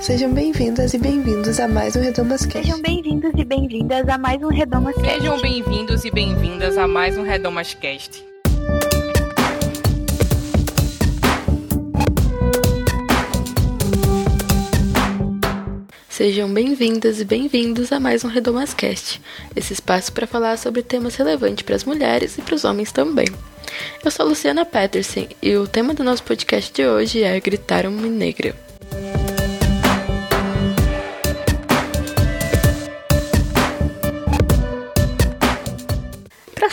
Sejam bem-vindas e bem-vindos a mais um Redomas Cast. Sejam bem-vindos e bem-vindas a mais um Redomas Cast. Sejam bem-vindos e bem-vindas a mais um Redomas Cast. Sejam bem-vindas e bem-vindos a mais um Redomascast, esse espaço para falar sobre temas relevantes para as mulheres e para os homens também. Eu sou Luciana Peterson e o tema do nosso podcast de hoje é Gritar uma Negra.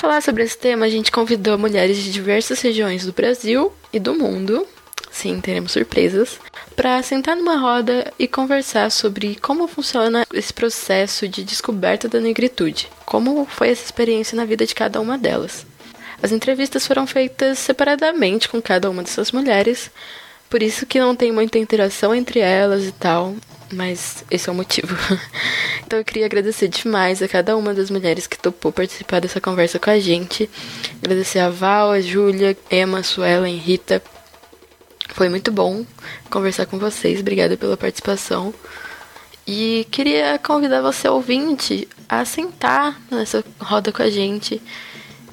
Falar sobre esse tema, a gente convidou mulheres de diversas regiões do Brasil e do mundo. Sim, teremos surpresas. Para sentar numa roda e conversar sobre como funciona esse processo de descoberta da negritude. Como foi essa experiência na vida de cada uma delas. As entrevistas foram feitas separadamente com cada uma dessas mulheres, por isso que não tem muita interação entre elas e tal, mas esse é o motivo. então eu queria agradecer demais a cada uma das mulheres que topou participar dessa conversa com a gente. Agradecer a Val, a Júlia, Emma, Suelen, Rita. Foi muito bom conversar com vocês. Obrigada pela participação. E queria convidar você, ouvinte, a sentar nessa roda com a gente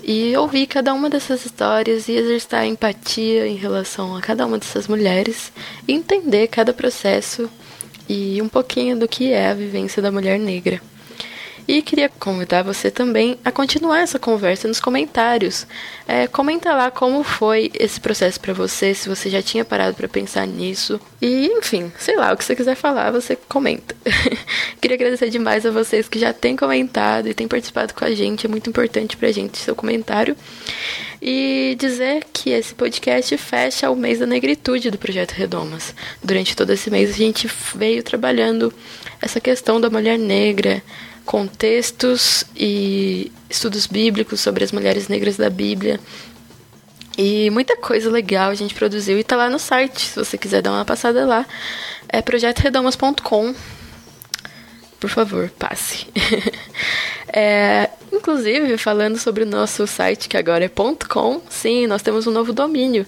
e ouvir cada uma dessas histórias e exercitar empatia em relação a cada uma dessas mulheres e entender cada processo e um pouquinho do que é a vivência da mulher negra. E queria convidar você também a continuar essa conversa nos comentários. É, comenta lá como foi esse processo para você, se você já tinha parado para pensar nisso. E, enfim, sei lá, o que você quiser falar, você comenta. queria agradecer demais a vocês que já têm comentado e têm participado com a gente. É muito importante pra gente seu comentário. E dizer que esse podcast fecha o mês da negritude do Projeto Redomas. Durante todo esse mês a gente veio trabalhando essa questão da mulher negra, contextos e estudos bíblicos sobre as mulheres negras da Bíblia. E muita coisa legal a gente produziu e tá lá no site, se você quiser dar uma passada lá. É projetoredomas.com. Por favor, passe. é, Inclusive, falando sobre o nosso site, que agora é .com, sim, nós temos um novo domínio.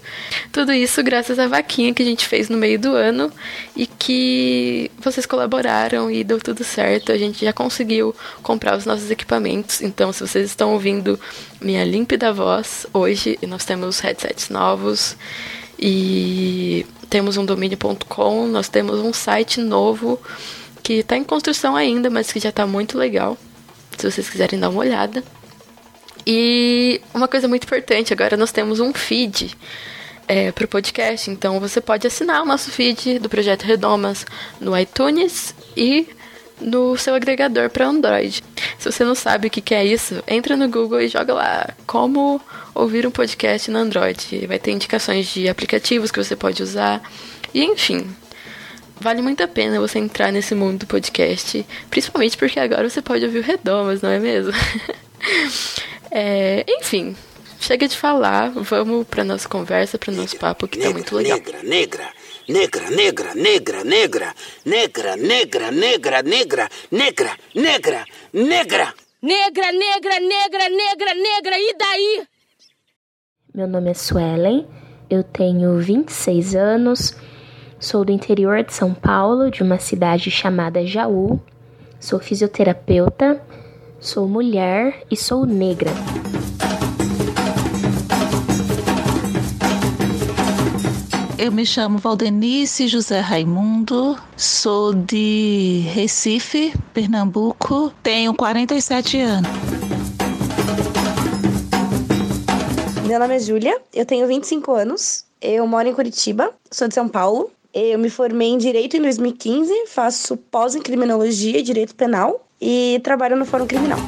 Tudo isso graças à vaquinha que a gente fez no meio do ano e que vocês colaboraram e deu tudo certo. A gente já conseguiu comprar os nossos equipamentos. Então, se vocês estão ouvindo minha límpida voz hoje, nós temos headsets novos e temos um domínio.com, nós temos um site novo que está em construção ainda, mas que já está muito legal se vocês quiserem dar uma olhada. E uma coisa muito importante, agora nós temos um feed é, para o podcast, então você pode assinar o nosso feed do Projeto Redomas no iTunes e no seu agregador para Android. Se você não sabe o que, que é isso, entra no Google e joga lá como ouvir um podcast no Android. Vai ter indicações de aplicativos que você pode usar. E enfim, vale muito a pena você entrar nesse mundo do podcast, principalmente porque agora você pode ouvir o Redomas, não é mesmo? é, enfim, chega de falar, vamos para nossa conversa, para nosso papo que tá negra, tá muito legal. Negra, negra, negra, negra, negra, negra, negra, negra, negra, negra, negra, negra, negra. Negra, negra, negra, negra, negra, e daí? Meu nome é Suelen, eu tenho 26 anos, Sou do interior de São Paulo, de uma cidade chamada Jaú. Sou fisioterapeuta, sou mulher e sou negra. Eu me chamo Valdenice José Raimundo, sou de Recife, Pernambuco, tenho 47 anos. Meu nome é Júlia, eu tenho 25 anos, eu moro em Curitiba, sou de São Paulo, eu me formei em Direito em 2015, faço pós em Criminologia e Direito Penal e trabalho no Fórum Criminal.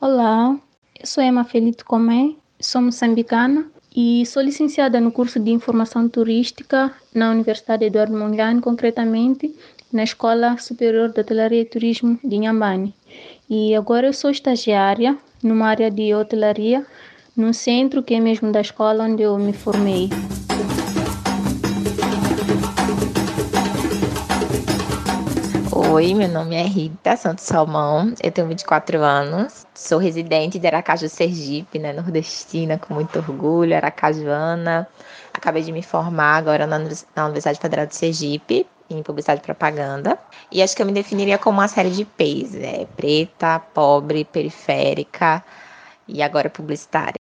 Olá, eu sou Emma Felito Comé, sou moçambicana e sou licenciada no curso de Informação Turística na Universidade Eduardo Mondlane, concretamente na Escola Superior de Hotelaria e Turismo de Inhambane. E agora eu sou estagiária numa área de hotelaria no centro que é mesmo da escola onde eu me formei. Oi, meu nome é Rita Santos Salmão, eu tenho 24 anos, sou residente de Aracaju, Sergipe, né, nordestina, com muito orgulho, aracajuana. Acabei de me formar agora na Universidade Federal de Sergipe, em publicidade e propaganda. E acho que eu me definiria como uma série de P's, é preta, pobre, periférica e agora publicitária.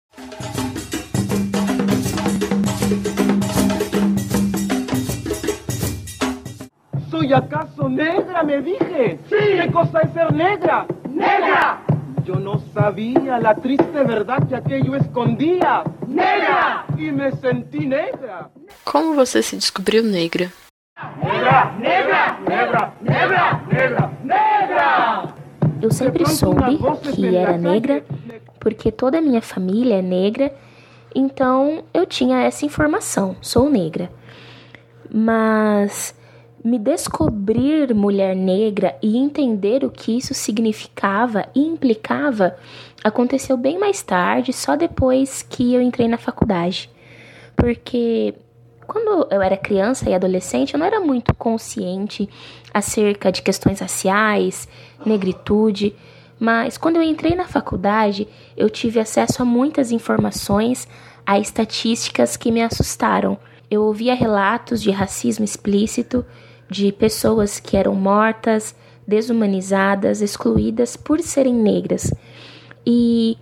¿Soy acaso negra, me dije? Sí. ¿Qué cosa es ser negra? ¡Negra! Yo no sabía la triste verdad que aquello escondía. ¡Negra! Y me sentí negra. Como você se descobriu negra? Negra, negra, negra, negra, negra, negra! Eu sempre soube que era negra porque toda a minha família é negra, então eu tinha essa informação, sou negra. Mas me descobrir mulher negra e entender o que isso significava e implicava aconteceu bem mais tarde, só depois que eu entrei na faculdade. Porque quando eu era criança e adolescente, eu não era muito consciente acerca de questões raciais, negritude, mas quando eu entrei na faculdade, eu tive acesso a muitas informações, a estatísticas que me assustaram. Eu ouvia relatos de racismo explícito, de pessoas que eram mortas, desumanizadas, excluídas por serem negras. E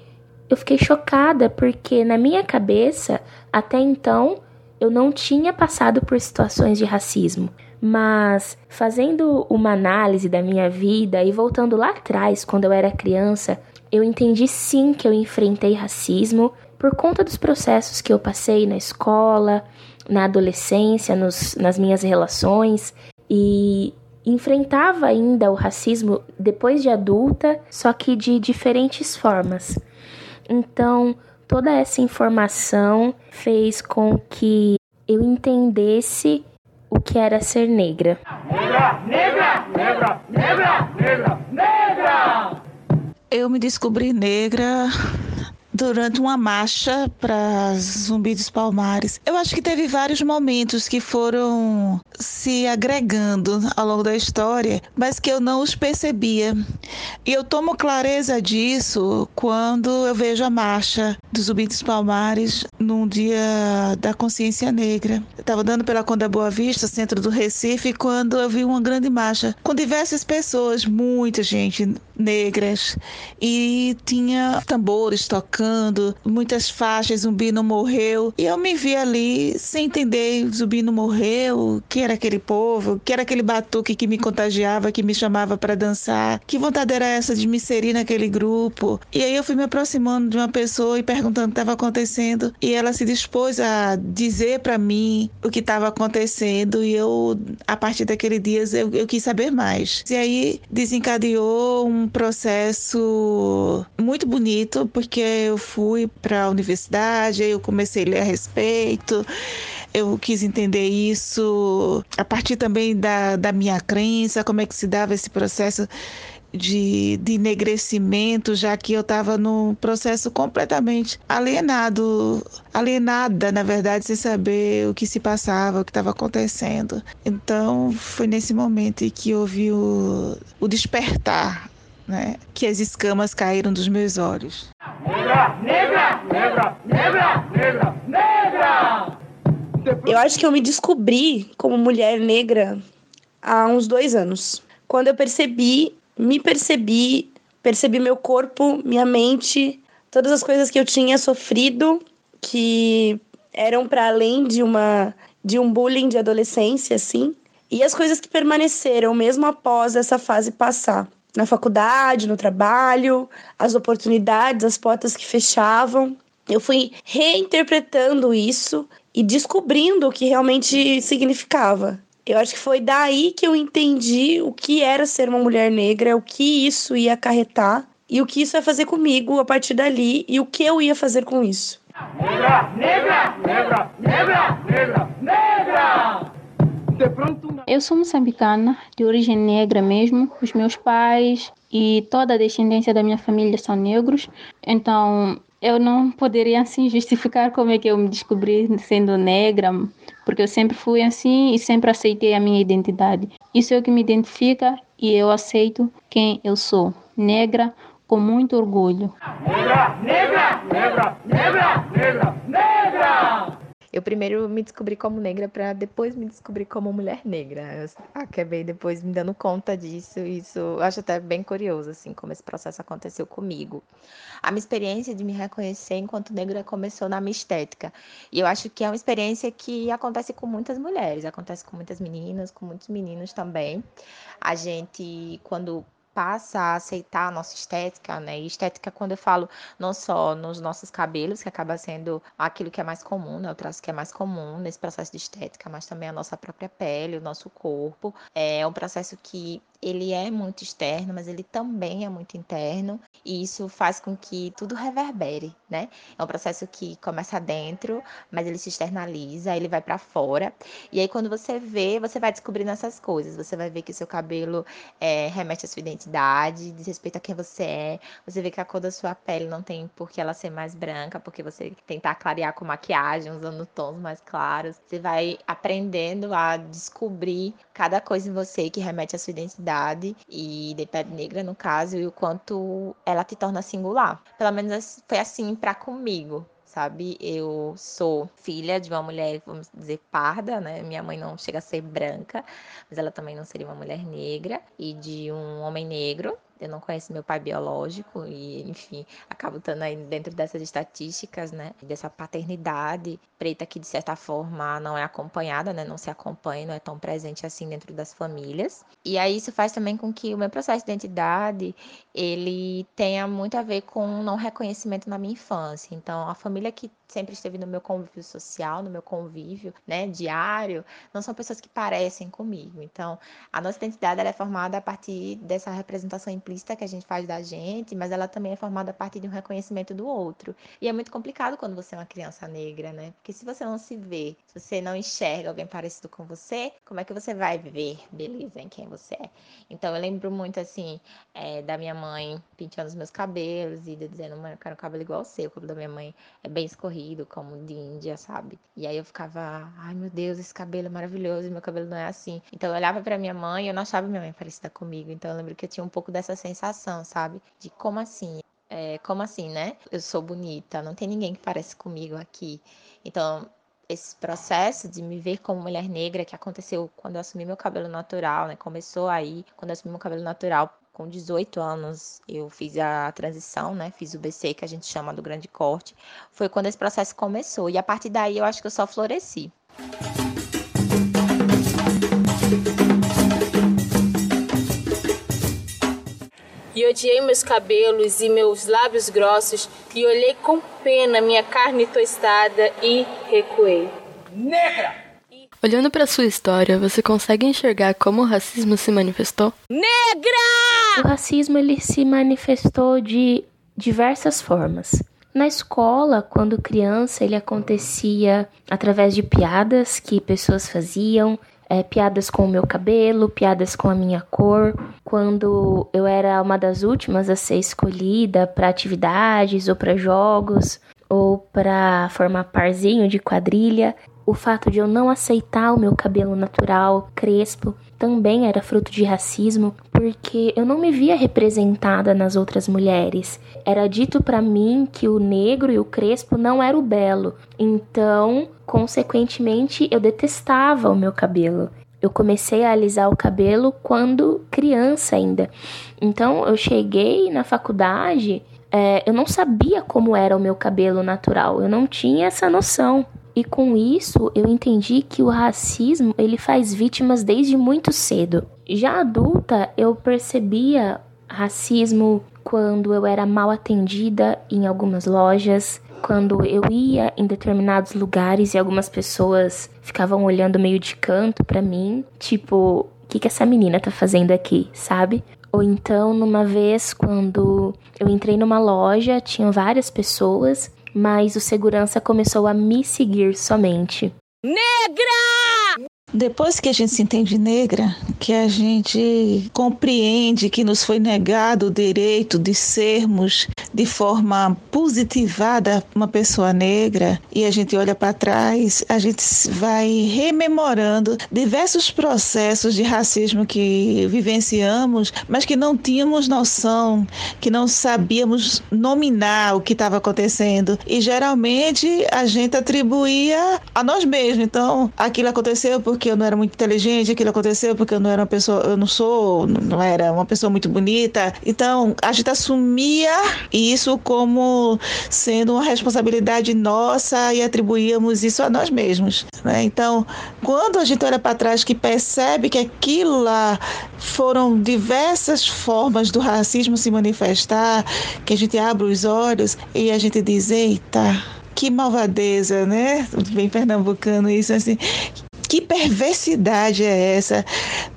eu fiquei chocada porque na minha cabeça, até então, eu não tinha passado por situações de racismo. Mas fazendo uma análise da minha vida e voltando lá atrás, quando eu era criança, eu entendi sim que eu enfrentei racismo por conta dos processos que eu passei na escola, na adolescência, nos, nas minhas relações e enfrentava ainda o racismo depois de adulta, só que de diferentes formas. Então, toda essa informação fez com que eu entendesse o que era ser negra. Negra, negra, negra, negra, negra, negra! Eu me descobri negra durante uma marcha para Zumbi dos Palmares. Eu acho que teve vários momentos que foram se agregando ao longo da história, mas que eu não os percebia. E eu tomo clareza disso quando eu vejo a marcha do Zumbi dos Palmares num dia da consciência negra. Eu estava andando pela Conda Boa Vista, centro do Recife, quando eu vi uma grande marcha com diversas pessoas, muita gente negras, e tinha tambores tocando muitas faixas, Zumbi não morreu. E eu me vi ali sem entender, Zumbi não morreu, que era aquele povo, que era aquele batuque que me contagiava, que me chamava para dançar. Que vontade era essa de me inserir naquele grupo? E aí eu fui me aproximando de uma pessoa e perguntando o que estava acontecendo. E ela se dispôs a dizer para mim o que estava acontecendo. E eu, a partir daquele dia, eu, eu quis saber mais. E aí desencadeou um processo muito bonito, porque eu eu fui para a universidade, eu comecei a ler a respeito, eu quis entender isso a partir também da, da minha crença, como é que se dava esse processo de, de enegrecimento, já que eu estava num processo completamente alienado, alienada, na verdade, sem saber o que se passava, o que estava acontecendo. Então, foi nesse momento que houve o, o despertar né, que as escamas caíram dos meus olhos. Negra, negra, negra, negra, negra, negra! Eu acho que eu me descobri como mulher negra há uns dois anos. Quando eu percebi, me percebi, percebi meu corpo, minha mente, todas as coisas que eu tinha sofrido que eram para além de uma de um bullying de adolescência, assim, e as coisas que permaneceram mesmo após essa fase passar na faculdade, no trabalho, as oportunidades, as portas que fechavam. Eu fui reinterpretando isso e descobrindo o que realmente significava. Eu acho que foi daí que eu entendi o que era ser uma mulher negra, o que isso ia acarretar e o que isso ia fazer comigo a partir dali e o que eu ia fazer com isso. Negra, negra, negra, negra, negra, negra! Eu sou moçambicana, de origem negra mesmo. Os meus pais e toda a descendência da minha família são negros. Então, eu não poderia assim justificar como é que eu me descobri sendo negra, porque eu sempre fui assim e sempre aceitei a minha identidade. Isso é o que me identifica e eu aceito quem eu sou, negra com muito orgulho. Negra, negra, negra, negra, negra, negra! Eu primeiro me descobri como negra para depois me descobrir como mulher negra. Eu acabei depois me dando conta disso. Isso eu acho até bem curioso, assim, como esse processo aconteceu comigo. A minha experiência de me reconhecer enquanto negra começou na minha estética. E eu acho que é uma experiência que acontece com muitas mulheres, acontece com muitas meninas, com muitos meninos também. A gente, quando passa a aceitar a nossa estética, né? E estética, quando eu falo não só nos nossos cabelos, que acaba sendo aquilo que é mais comum, né? O traço que é mais comum nesse processo de estética, mas também a nossa própria pele, o nosso corpo. É um processo que ele é muito externo, mas ele também é muito interno, e isso faz com que tudo reverbere, né? É um processo que começa dentro, mas ele se externaliza, ele vai para fora. E aí quando você vê, você vai descobrindo essas coisas. Você vai ver que o seu cabelo é, remete à sua identidade, diz respeito a quem você é. Você vê que a cor da sua pele não tem por que ela ser mais branca, porque você tentar clarear com maquiagem, usando tons mais claros. Você vai aprendendo a descobrir cada coisa em você que remete à sua identidade e de pele negra, no caso, e o quanto ela te torna singular. Pelo menos foi assim para comigo sabe? Eu sou filha de uma mulher, vamos dizer, parda, né? Minha mãe não chega a ser branca, mas ela também não seria uma mulher negra, e de um homem negro, eu não conheço meu pai biológico e, enfim, acabo estando aí dentro dessas estatísticas, né? Dessa paternidade preta que, de certa forma, não é acompanhada, né? Não se acompanha, não é tão presente assim dentro das famílias. E aí isso faz também com que o meu processo de identidade, ele tenha muito a ver com não reconhecimento na minha infância. Então, a família que sempre esteve no meu convívio social, no meu convívio, né, diário, não são pessoas que parecem comigo. Então, a nossa identidade é formada a partir dessa representação implícita que a gente faz da gente, mas ela também é formada a partir de um reconhecimento do outro. E é muito complicado quando você é uma criança negra, né? Porque se você não se vê, se você não enxerga alguém parecido com você, como é que você vai ver beleza em quem você é? Então, eu lembro muito, assim, é, da minha mãe penteando os meus cabelos e dizendo, mãe, eu quero um cabelo igual ao seu. O cabelo da minha mãe é bem escorrido, como de Índia, sabe? E aí eu ficava, ai meu Deus, esse cabelo é maravilhoso, meu cabelo não é assim. Então eu olhava para minha mãe e eu não achava minha mãe parecida comigo. Então eu lembro que eu tinha um pouco dessa sensação, sabe? De como assim? É, como assim, né? Eu sou bonita, não tem ninguém que parece comigo aqui. Então, esse processo de me ver como mulher negra que aconteceu quando eu assumi meu cabelo natural, né? Começou aí, quando eu assumi meu cabelo natural com 18 anos, eu fiz a transição, né? Fiz o BC, que a gente chama do grande corte. Foi quando esse processo começou. E a partir daí eu acho que eu só floresci. E odiei meus cabelos e meus lábios grossos e olhei com pena minha carne tostada e recuei. Negra! Olhando para sua história, você consegue enxergar como o racismo se manifestou? Negra! O racismo ele se manifestou de diversas formas. Na escola, quando criança, ele acontecia através de piadas que pessoas faziam, é, piadas com o meu cabelo, piadas com a minha cor. Quando eu era uma das últimas a ser escolhida para atividades ou para jogos ou para formar parzinho de quadrilha, o fato de eu não aceitar o meu cabelo natural, crespo, também era fruto de racismo, porque eu não me via representada nas outras mulheres. Era dito para mim que o negro e o crespo não era o belo. Então, consequentemente, eu detestava o meu cabelo. Eu comecei a alisar o cabelo quando criança ainda. Então, eu cheguei na faculdade, é, eu não sabia como era o meu cabelo natural, eu não tinha essa noção. E com isso, eu entendi que o racismo, ele faz vítimas desde muito cedo. Já adulta, eu percebia racismo quando eu era mal atendida em algumas lojas, quando eu ia em determinados lugares e algumas pessoas ficavam olhando meio de canto para mim, tipo, o que, que essa menina tá fazendo aqui, sabe? Ou então, numa vez, quando eu entrei numa loja, tinham várias pessoas mas o segurança começou a me seguir somente. Negra! Depois que a gente se entende negra, que a gente compreende que nos foi negado o direito de sermos de forma positivada uma pessoa negra e a gente olha para trás, a gente vai rememorando diversos processos de racismo que vivenciamos, mas que não tínhamos noção, que não sabíamos nominar o que estava acontecendo. E geralmente a gente atribuía a nós mesmos. Então, aquilo aconteceu porque eu não era muito inteligente, aquilo aconteceu porque eu não era uma pessoa, eu não sou, não era uma pessoa muito bonita. Então, a gente assumia isso como sendo uma responsabilidade nossa e atribuíamos isso a nós mesmos. Né? Então, quando a gente olha para trás que percebe que aquilo lá foram diversas formas do racismo se manifestar, que a gente abre os olhos e a gente diz, eita, que malvadeza, né? Bem pernambucano isso, assim. Que perversidade é essa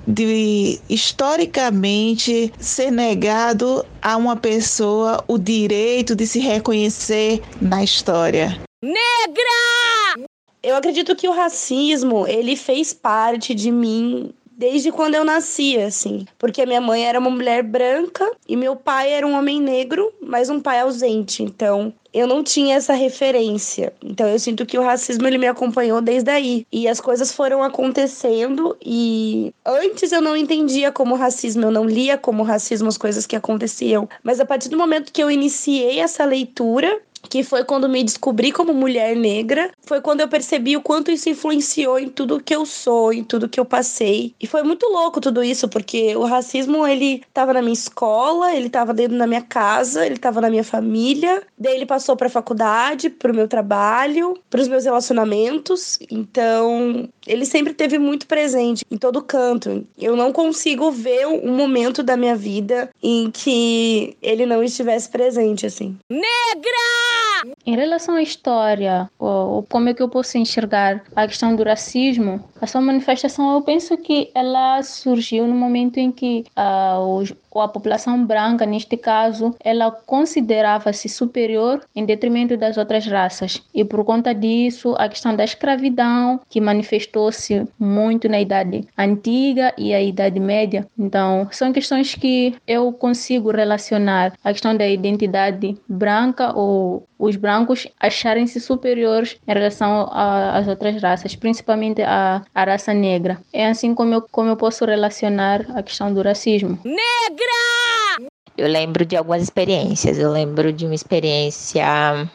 de historicamente ser negado a uma pessoa o direito de se reconhecer na história? Negra! Eu acredito que o racismo, ele fez parte de mim desde quando eu nasci, assim. Porque minha mãe era uma mulher branca e meu pai era um homem negro, mas um pai ausente. Então, eu não tinha essa referência. Então eu sinto que o racismo ele me acompanhou desde aí. E as coisas foram acontecendo e antes eu não entendia como racismo, eu não lia como racismo as coisas que aconteciam. Mas a partir do momento que eu iniciei essa leitura, que foi quando me descobri como mulher negra, foi quando eu percebi o quanto isso influenciou em tudo que eu sou, em tudo que eu passei. E foi muito louco tudo isso, porque o racismo ele tava na minha escola, ele tava dentro da minha casa, ele tava na minha família, daí ele passou para faculdade, pro meu trabalho, para os meus relacionamentos. Então, ele sempre teve muito presente em todo canto. Eu não consigo ver um momento da minha vida em que ele não estivesse presente assim. Negra! Em relação à história, ou, como é que eu posso enxergar a questão do racismo, a sua manifestação, eu penso que ela surgiu no momento em que uh, os, ou a população branca, neste caso, ela considerava-se superior em detrimento das outras raças. E por conta disso, a questão da escravidão, que manifestou-se muito na Idade Antiga e a Idade Média. Então, são questões que eu consigo relacionar a questão da identidade branca ou os brancos acharem-se superiores em relação às outras raças, principalmente a, a raça negra. É assim como eu, como eu posso relacionar a questão do racismo. Negra! Grau! Eu lembro de algumas experiências. Eu lembro de uma experiência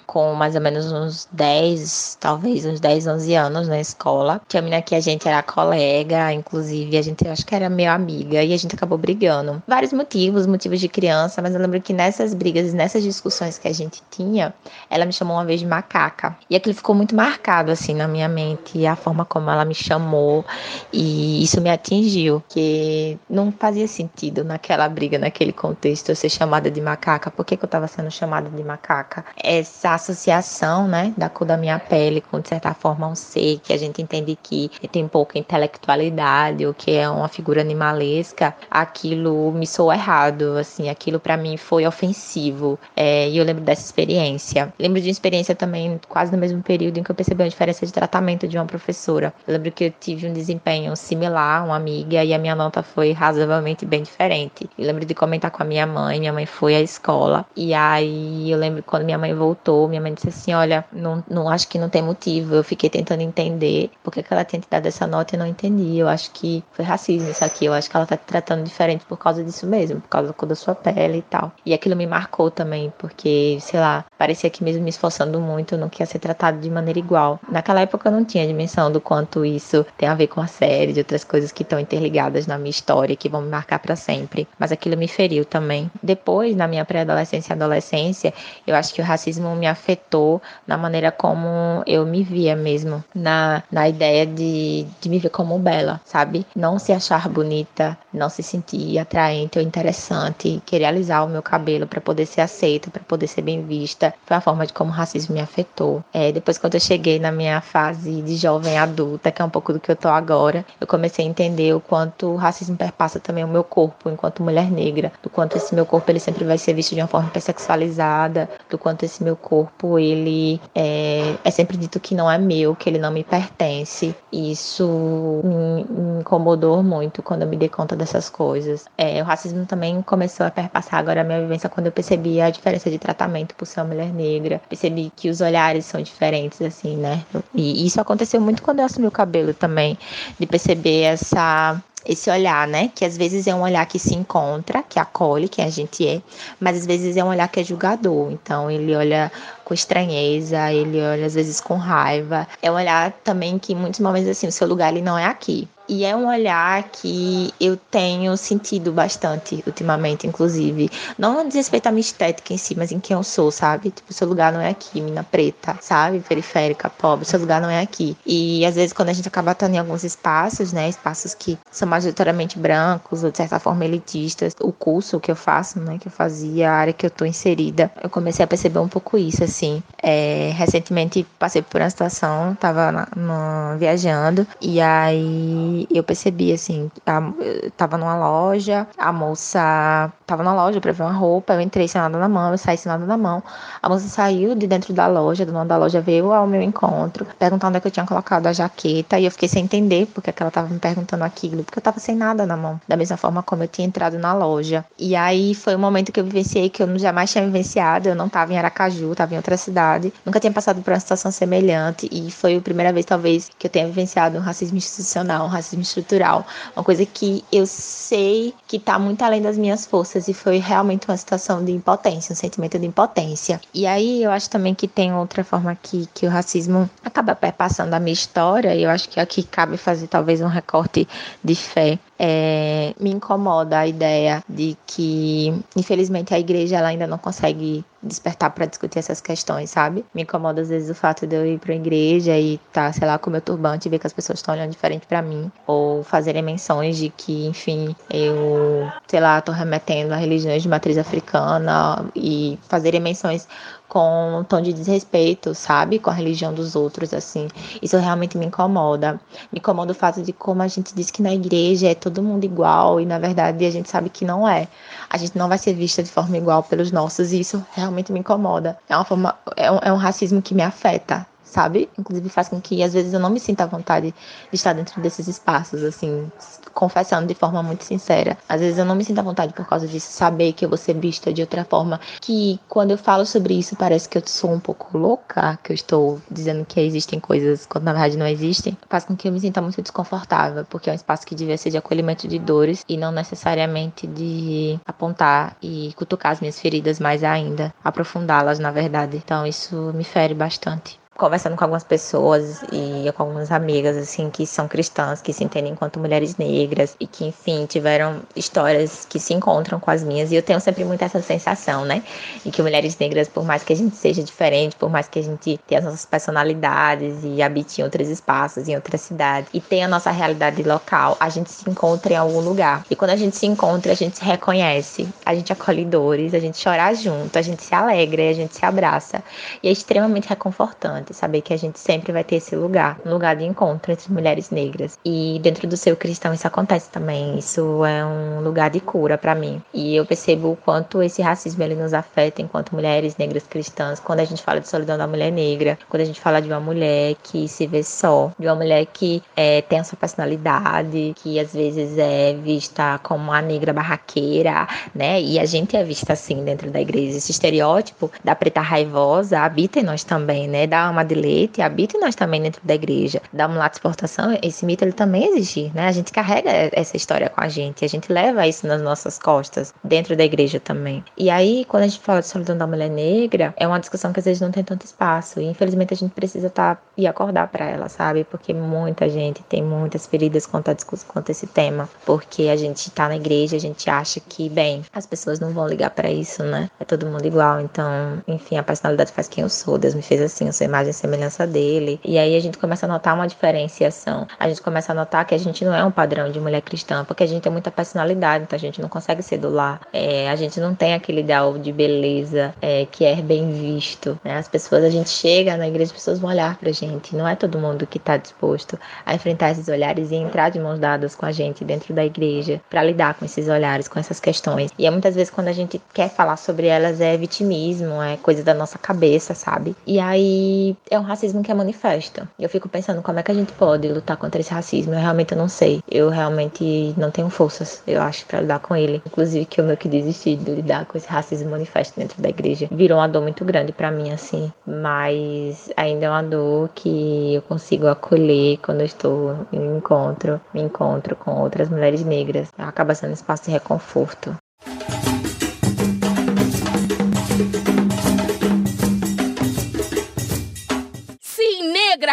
com mais ou menos uns 10, talvez uns 10, 11 anos na escola. Tinha uma menina que a gente era colega, inclusive, a gente acho que era meio amiga, e a gente acabou brigando. Vários motivos, motivos de criança, mas eu lembro que nessas brigas e nessas discussões que a gente tinha, ela me chamou uma vez de macaca. E aquilo ficou muito marcado, assim, na minha mente, a forma como ela me chamou, e isso me atingiu, que não fazia sentido naquela briga, naquele contexto eu ser chamada de macaca, por que, que eu estava sendo chamada de macaca? Essa associação, né, da cor da minha pele com, de certa forma, um ser que a gente entende que tem pouca intelectualidade ou que é uma figura animalesca, aquilo me soou errado, assim, aquilo para mim foi ofensivo. É, e eu lembro dessa experiência. Lembro de uma experiência também, quase no mesmo período, em que eu percebi uma diferença de tratamento de uma professora. Eu lembro que eu tive um desempenho similar, uma amiga, e a minha nota foi razoavelmente bem diferente. Eu lembro de comentar com a minha mãe mãe, minha mãe foi à escola. E aí eu lembro quando minha mãe voltou, minha mãe disse assim: Olha, não, não acho que não tem motivo. Eu fiquei tentando entender porque que ela tinha te dado essa nota e não entendi. Eu acho que foi racismo isso aqui. Eu acho que ela tá te tratando diferente por causa disso mesmo, por causa da cor da sua pele e tal. E aquilo me marcou também, porque, sei lá, parecia que mesmo me esforçando muito, eu não queria ser tratado de maneira igual. Naquela época eu não tinha dimensão do quanto isso tem a ver com a série, de outras coisas que estão interligadas na minha história, que vão me marcar para sempre. Mas aquilo me feriu também. Depois, na minha pré-adolescência e adolescência, eu acho que o racismo me afetou na maneira como eu me via mesmo, na, na ideia de, de me ver como bela, sabe? Não se achar bonita, não se sentir atraente ou interessante, querer alisar o meu cabelo para poder ser aceita, para poder ser bem vista. Foi a forma de como o racismo me afetou. É, depois, quando eu cheguei na minha fase de jovem adulta, que é um pouco do que eu tô agora, eu comecei a entender o quanto o racismo perpassa também o meu corpo enquanto mulher negra, do quanto esse meu corpo ele sempre vai ser visto de uma forma hipersexualizada, do quanto esse meu corpo ele é, é sempre dito que não é meu, que ele não me pertence. Isso me, me incomodou muito quando eu me dei conta dessas coisas. É, o racismo também começou a perpassar agora a minha vivência quando eu percebi a diferença de tratamento por ser uma mulher negra. Percebi que os olhares são diferentes, assim, né? E isso aconteceu muito quando eu assumi o cabelo também, de perceber essa esse olhar, né? Que às vezes é um olhar que se encontra, que acolhe quem a gente é, mas às vezes é um olhar que é julgador. Então ele olha com estranheza, ele olha às vezes com raiva. É um olhar também que em muitos momentos assim, o seu lugar ele não é aqui. E é um olhar que eu tenho sentido bastante ultimamente, inclusive. Não no desrespeito à minha estética em si, mas em quem eu sou, sabe? Tipo, seu lugar não é aqui, mina preta, sabe? Periférica, pobre, seu lugar não é aqui. E às vezes quando a gente acaba estando em alguns espaços, né? Espaços que são majoritariamente brancos ou de certa forma elitistas, o curso que eu faço, né? Que eu fazia, a área que eu tô inserida, eu comecei a perceber um pouco isso, assim. É, recentemente passei por uma situação, tava na, no, viajando, e aí eu percebi, assim, a, eu tava numa loja, a moça tava na loja pra ver uma roupa, eu entrei sem nada na mão, eu saí sem nada na mão. A moça saiu de dentro da loja, a dona da loja veio ao meu encontro, perguntando onde é que eu tinha colocado a jaqueta, e eu fiquei sem entender porque que ela tava me perguntando aquilo, porque eu tava sem nada na mão, da mesma forma como eu tinha entrado na loja. E aí foi um momento que eu vivenciei que eu jamais tinha vivenciado, eu não tava em Aracaju, tava em outra cidade, nunca tinha passado por uma situação semelhante, e foi a primeira vez, talvez, que eu tenha vivenciado um racismo institucional, um racismo racismo estrutural, uma coisa que eu sei que está muito além das minhas forças e foi realmente uma situação de impotência, um sentimento de impotência. E aí eu acho também que tem outra forma aqui que o racismo acaba perpassando a minha história, e eu acho que aqui cabe fazer talvez um recorte de fé é, me incomoda a ideia de que, infelizmente, a igreja ela ainda não consegue despertar para discutir essas questões, sabe? Me incomoda às vezes o fato de eu ir para a igreja e tá, sei lá, com meu turbante e ver que as pessoas estão olhando diferente para mim, ou fazerem menções de que, enfim, eu, sei lá, tô remetendo a religiões de matriz africana e fazerem menções com um tom de desrespeito, sabe? Com a religião dos outros, assim. Isso realmente me incomoda. Me incomoda o fato de como a gente diz que na igreja é todo mundo igual e na verdade a gente sabe que não é. A gente não vai ser vista de forma igual pelos nossos e isso realmente me incomoda. É uma forma, é um, é um racismo que me afeta, sabe? Inclusive faz com que às vezes eu não me sinta à vontade de estar dentro desses espaços, assim, confessando de forma muito sincera. Às vezes eu não me sinto à vontade por causa disso, saber que eu vou ser vista de outra forma, que quando eu falo sobre isso parece que eu sou um pouco louca, que eu estou dizendo que existem coisas quando na verdade não existem, faz com que eu me sinta muito desconfortável, porque é um espaço que devia ser de acolhimento de dores e não necessariamente de apontar e cutucar as minhas feridas mais ainda, aprofundá-las na verdade. Então isso me fere bastante conversando com algumas pessoas e com algumas amigas assim que são cristãs, que se entendem enquanto mulheres negras e que enfim tiveram histórias que se encontram com as minhas. E eu tenho sempre muito essa sensação, né, de que mulheres negras, por mais que a gente seja diferente, por mais que a gente tenha as nossas personalidades e habite em outros espaços, em outras cidades e tenha a nossa realidade local, a gente se encontra em algum lugar. E quando a gente se encontra a gente se reconhece, a gente acolhe dores, a gente chora junto, a gente se alegra e a gente se abraça. E é extremamente reconfortante importante saber que a gente sempre vai ter esse lugar, um lugar de encontro entre mulheres negras. E dentro do seu cristão isso acontece também. Isso é um lugar de cura para mim. E eu percebo o quanto esse racismo ele nos afeta enquanto mulheres negras cristãs, quando a gente fala de solidão da mulher negra, quando a gente fala de uma mulher que se vê só, de uma mulher que é, tem a sua personalidade, que às vezes é vista como a negra barraqueira, né? E a gente é vista assim dentro da igreja. Esse estereótipo da preta raivosa habita em nós também, né? Da alma de leite habita em nós também dentro da igreja. Da mulata exportação, esse mito ele também existe, né? A gente carrega essa história com a gente, a gente leva isso nas nossas costas, dentro da igreja também. E aí, quando a gente fala de solidão da mulher negra, é uma discussão que às vezes não tem tanto espaço. E infelizmente a gente precisa estar tá, e acordar para ela, sabe? Porque muita gente tem muitas feridas quanto a discussão, quanto a esse tema. Porque a gente tá na igreja, a gente acha que, bem, as pessoas não vão ligar para isso, né? É todo mundo igual. Então, enfim, a personalidade faz quem eu sou. Deus me fez assim, eu sou imagem imagem e semelhança dele. E aí a gente começa a notar uma diferenciação. A gente começa a notar que a gente não é um padrão de mulher cristã, porque a gente tem muita personalidade, então a gente não consegue ser do lar. É, a gente não tem aquele ideal de beleza é, que é bem visto. Né? As pessoas, a gente chega na igreja, as pessoas vão olhar pra gente. Não é todo mundo que está disposto a enfrentar esses olhares e entrar de mãos dadas com a gente dentro da igreja para lidar com esses olhares, com essas questões. E é muitas vezes quando a gente quer falar sobre elas é vitimismo, é coisa da nossa cabeça, sabe? E aí é um racismo que é manifesto. Eu fico pensando como é que a gente pode lutar contra esse racismo. Eu realmente não sei. Eu realmente não tenho forças, eu acho, para lidar com ele. Inclusive que eu meio que desisti de lidar com esse racismo manifesto dentro da igreja. Virou uma dor muito grande para mim, assim. Mas ainda é uma dor que eu consigo acolher quando eu estou em encontro, me encontro com outras mulheres negras. Acaba sendo um espaço de reconforto.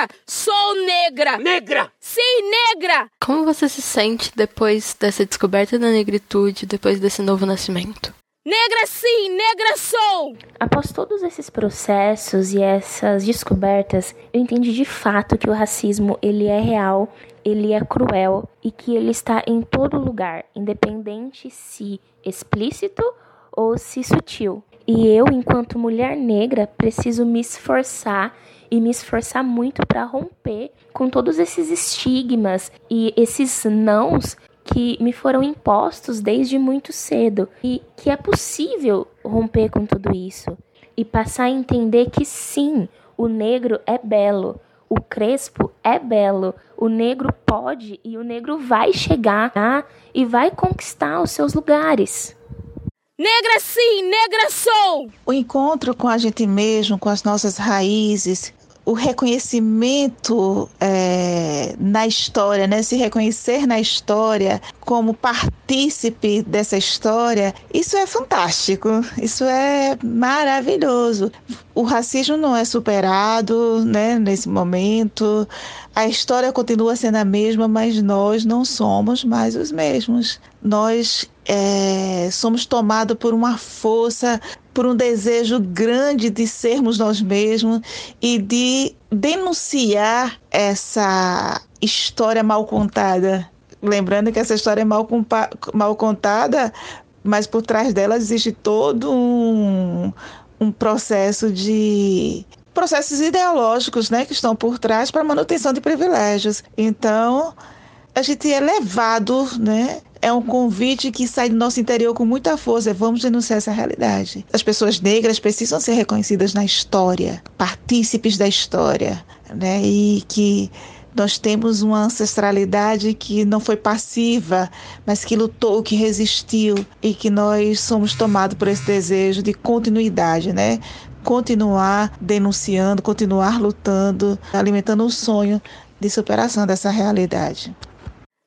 Negra! Sou negra! Negra! Sim, negra! Como você se sente depois dessa descoberta da negritude, depois desse novo nascimento? Negra sim, negra sou! Após todos esses processos e essas descobertas, eu entendi de fato que o racismo ele é real, ele é cruel e que ele está em todo lugar, independente se explícito ou se sutil. E eu, enquanto mulher negra, preciso me esforçar e me esforçar muito para romper com todos esses estigmas e esses nãos que me foram impostos desde muito cedo e que é possível romper com tudo isso e passar a entender que sim, o negro é belo, o crespo é belo, o negro pode e o negro vai chegar tá? e vai conquistar os seus lugares. Negra sim, negra sou! O encontro com a gente mesmo, com as nossas raízes, o reconhecimento é, na história, né? se reconhecer na história como partícipe dessa história, isso é fantástico, isso é maravilhoso. O racismo não é superado né, nesse momento, a história continua sendo a mesma, mas nós não somos mais os mesmos. Nós é, somos tomados por uma força por um desejo grande de sermos nós mesmos e de denunciar essa história mal contada. Lembrando que essa história é mal, mal contada, mas por trás dela existe todo um, um processo de processos ideológicos né, que estão por trás para manutenção de privilégios. Então, a gente é levado né, é um convite que sai do nosso interior com muita força. Vamos denunciar essa realidade. As pessoas negras precisam ser reconhecidas na história, partícipes da história, né? E que nós temos uma ancestralidade que não foi passiva, mas que lutou, que resistiu e que nós somos tomados por esse desejo de continuidade, né? Continuar denunciando, continuar lutando, alimentando um sonho de superação dessa realidade.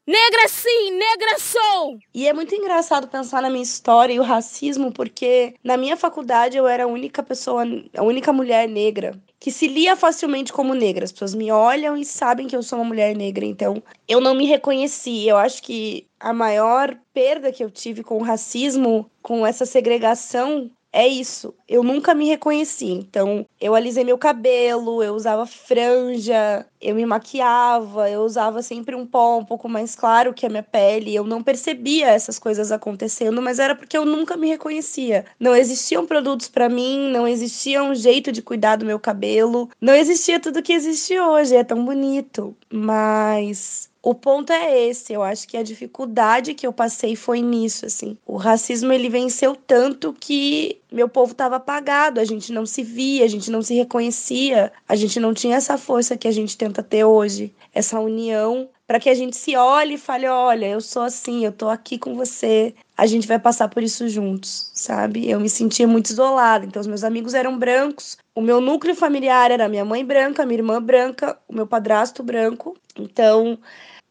Negra sim, negra sou! E é muito engraçado pensar na minha história e o racismo, porque na minha faculdade eu era a única pessoa, a única mulher negra que se lia facilmente como negra. As pessoas me olham e sabem que eu sou uma mulher negra, então eu não me reconheci. Eu acho que a maior perda que eu tive com o racismo, com essa segregação, é isso. Eu nunca me reconheci. Então, eu alisei meu cabelo, eu usava franja, eu me maquiava, eu usava sempre um pó um pouco mais claro que a minha pele. Eu não percebia essas coisas acontecendo, mas era porque eu nunca me reconhecia. Não existiam produtos para mim, não existia um jeito de cuidar do meu cabelo, não existia tudo que existe hoje. É tão bonito, mas o ponto é esse, eu acho que a dificuldade que eu passei foi nisso, assim. O racismo ele venceu tanto que meu povo estava apagado, a gente não se via, a gente não se reconhecia, a gente não tinha essa força que a gente tenta ter hoje, essa união para que a gente se olhe e fale, olha, eu sou assim, eu tô aqui com você, a gente vai passar por isso juntos, sabe? Eu me sentia muito isolada, então os meus amigos eram brancos, o meu núcleo familiar era minha mãe branca, minha irmã branca, o meu padrasto branco. Então,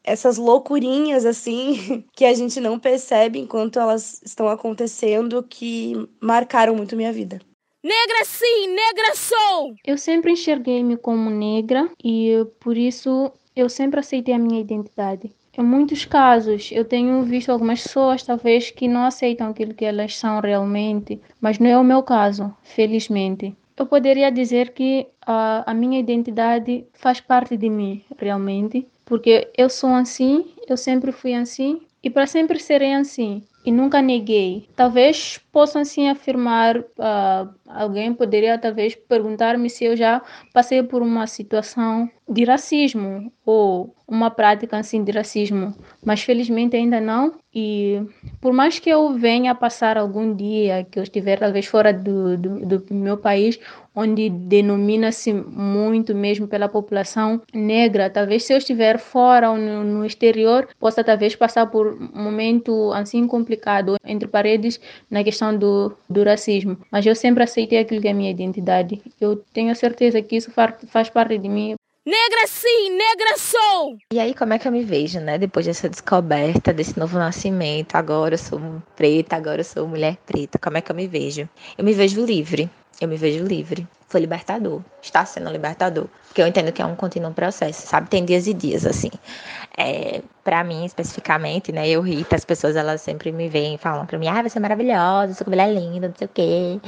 essas loucurinhas assim que a gente não percebe enquanto elas estão acontecendo que marcaram muito minha vida. Negra sim, negra sou! Eu sempre enxerguei-me como negra e por isso eu sempre aceitei a minha identidade. Em muitos casos, eu tenho visto algumas pessoas, talvez, que não aceitam aquilo que elas são realmente, mas não é o meu caso, felizmente. eu poderia dizer que a, a minha identidade faz parte de mim, realmente, porque eu sou assim, eu sempre fui assim e para sempre serei assim e nunca neguei. Talvez possam assim afirmar, uh, alguém poderia talvez perguntar-me se eu já passei por uma situação de racismo ou uma prática assim de racismo, mas felizmente ainda não. E por mais que eu venha passar algum dia que eu estiver talvez fora do, do, do meu país, onde denomina-se muito mesmo pela população negra, talvez se eu estiver fora ou no, no exterior, possa talvez passar por um momento assim complicado entre paredes na questão do, do racismo. Mas eu sempre aceitei aquilo que é a minha identidade. Eu tenho certeza que isso faz, faz parte de mim. Negra sim, negra sou! E aí, como é que eu me vejo, né? Depois dessa descoberta, desse novo nascimento, agora eu sou preta, agora eu sou mulher preta. Como é que eu me vejo? Eu me vejo livre. Eu me vejo livre. Foi libertador. Está sendo libertador. Porque eu entendo que é um contínuo processo, sabe? Tem dias e dias, assim. É, para mim, especificamente, né? Eu, Rita, as pessoas, elas sempre me veem e falam pra mim, ah, você é maravilhosa, seu cabelo é lindo, não sei o quê,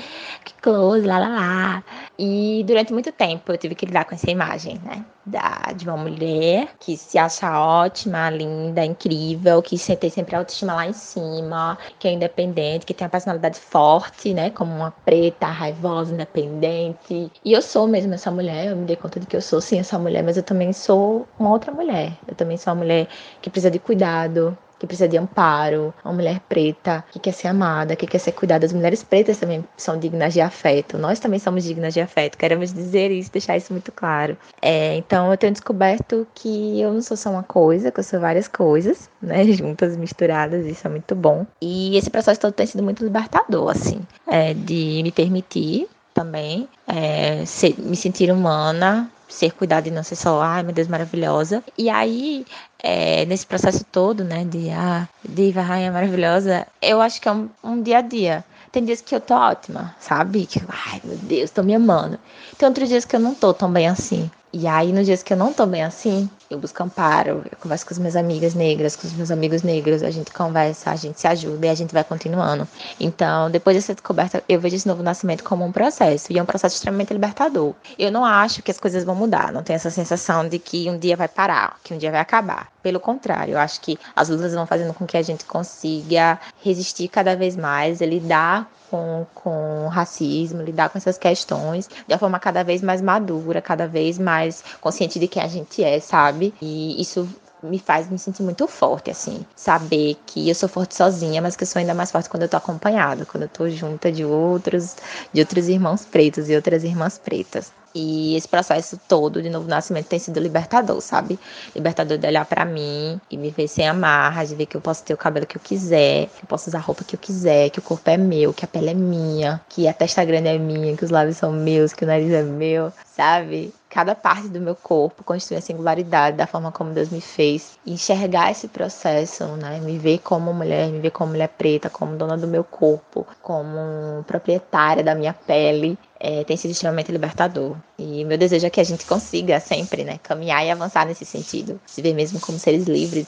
que close, lá, lá, lá. E durante muito tempo eu tive que lidar com essa imagem, né? Da, de uma mulher que se acha ótima, linda, incrível, que tem sempre a autoestima lá em cima, que é independente, que tem a personalidade forte, né? Como uma preta, raivosa, independente. E eu sou mesmo essa mulher, eu me dei conta de que eu sou sim essa mulher, mas eu também sou uma outra mulher. Eu também sou uma mulher que precisa de cuidado, que precisa de amparo, uma mulher preta que quer ser amada, que quer ser cuidada. As mulheres pretas também são dignas de afeto. Nós também somos dignas de afeto. Queremos dizer isso, deixar isso muito claro. É, então eu tenho descoberto que eu não sou só uma coisa, que eu sou várias coisas, né, juntas, misturadas. Isso é muito bom. E esse processo todo tem sido muito libertador, assim, é, de me permitir também é, ser, me sentir humana, ser cuidada e não ser só, ai meu Deus, maravilhosa. E aí, é, nesse processo todo, né, de, ah, diva, rainha maravilhosa, eu acho que é um, um dia a dia. Tem dias que eu tô ótima, sabe? Que, ai meu Deus, tô me amando. Tem outros dias que eu não tô tão bem assim. E aí, nos dias que eu não tô bem assim, eu busco amparo, eu converso com as minhas amigas negras, com os meus amigos negros, a gente conversa, a gente se ajuda e a gente vai continuando. Então, depois dessa descoberta, eu vejo esse novo nascimento como um processo, e é um processo extremamente libertador. Eu não acho que as coisas vão mudar, não tenho essa sensação de que um dia vai parar, que um dia vai acabar. Pelo contrário, eu acho que as lutas vão fazendo com que a gente consiga resistir cada vez mais, lidar com, com racismo, lidar com essas questões de uma forma cada vez mais madura, cada vez mais consciente de quem a gente é, sabe? E isso me faz me sentir muito forte, assim. Saber que eu sou forte sozinha, mas que eu sou ainda mais forte quando eu tô acompanhada, quando eu tô junta de outros, de outros irmãos pretos e outras irmãs pretas. E esse processo todo de novo nascimento tem sido libertador, sabe? Libertador de olhar para mim e me ver sem amarras, de ver que eu posso ter o cabelo que eu quiser, que eu posso usar a roupa que eu quiser, que o corpo é meu, que a pele é minha, que a testa grande é minha, que os lábios são meus, que o nariz é meu, sabe? Cada parte do meu corpo constitui a singularidade da forma como Deus me fez. enxergar esse processo, né? Me ver como mulher, me ver como mulher preta, como dona do meu corpo, como proprietária da minha pele, é, tem sido extremamente libertador. E meu desejo é que a gente consiga sempre, né? Caminhar e avançar nesse sentido. Se ver mesmo como seres livres.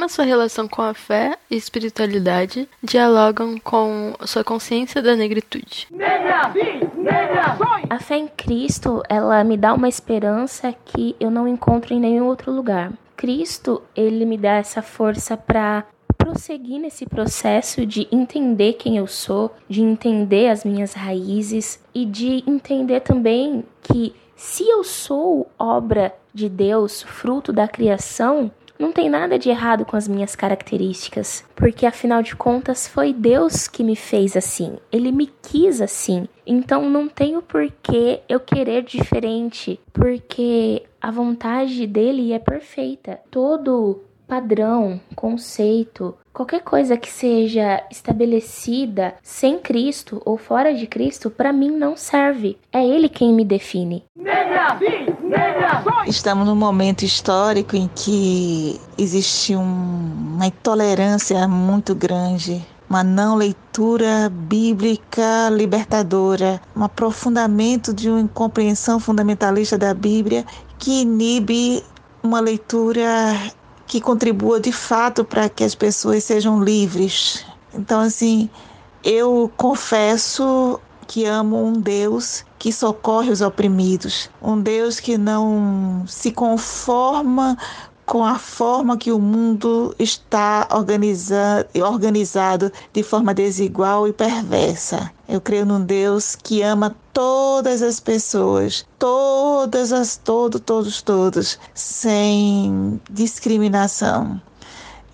Forma sua relação com a fé e espiritualidade dialogam com sua consciência da negritude? Negra, sim, negra. A fé em Cristo, ela me dá uma esperança que eu não encontro em nenhum outro lugar. Cristo, ele me dá essa força para prosseguir nesse processo de entender quem eu sou, de entender as minhas raízes e de entender também que se eu sou obra de Deus, fruto da criação, não tem nada de errado com as minhas características, porque afinal de contas foi Deus que me fez assim, ele me quis assim. Então não tenho por que eu querer diferente, porque a vontade dele é perfeita. Todo padrão, conceito, qualquer coisa que seja estabelecida sem Cristo ou fora de Cristo, para mim não serve. É ele quem me define. Estamos num momento histórico em que existe um, uma intolerância muito grande uma não leitura bíblica libertadora, um aprofundamento de uma incompreensão fundamentalista da Bíblia que inibe uma leitura que contribua de fato para que as pessoas sejam livres. Então, assim, eu confesso que amo um Deus que socorre os oprimidos, um Deus que não se conforma com a forma que o mundo está organizado, organizado de forma desigual e perversa. Eu creio num Deus que ama todas as pessoas, todas as, todos, todos, todos, sem discriminação.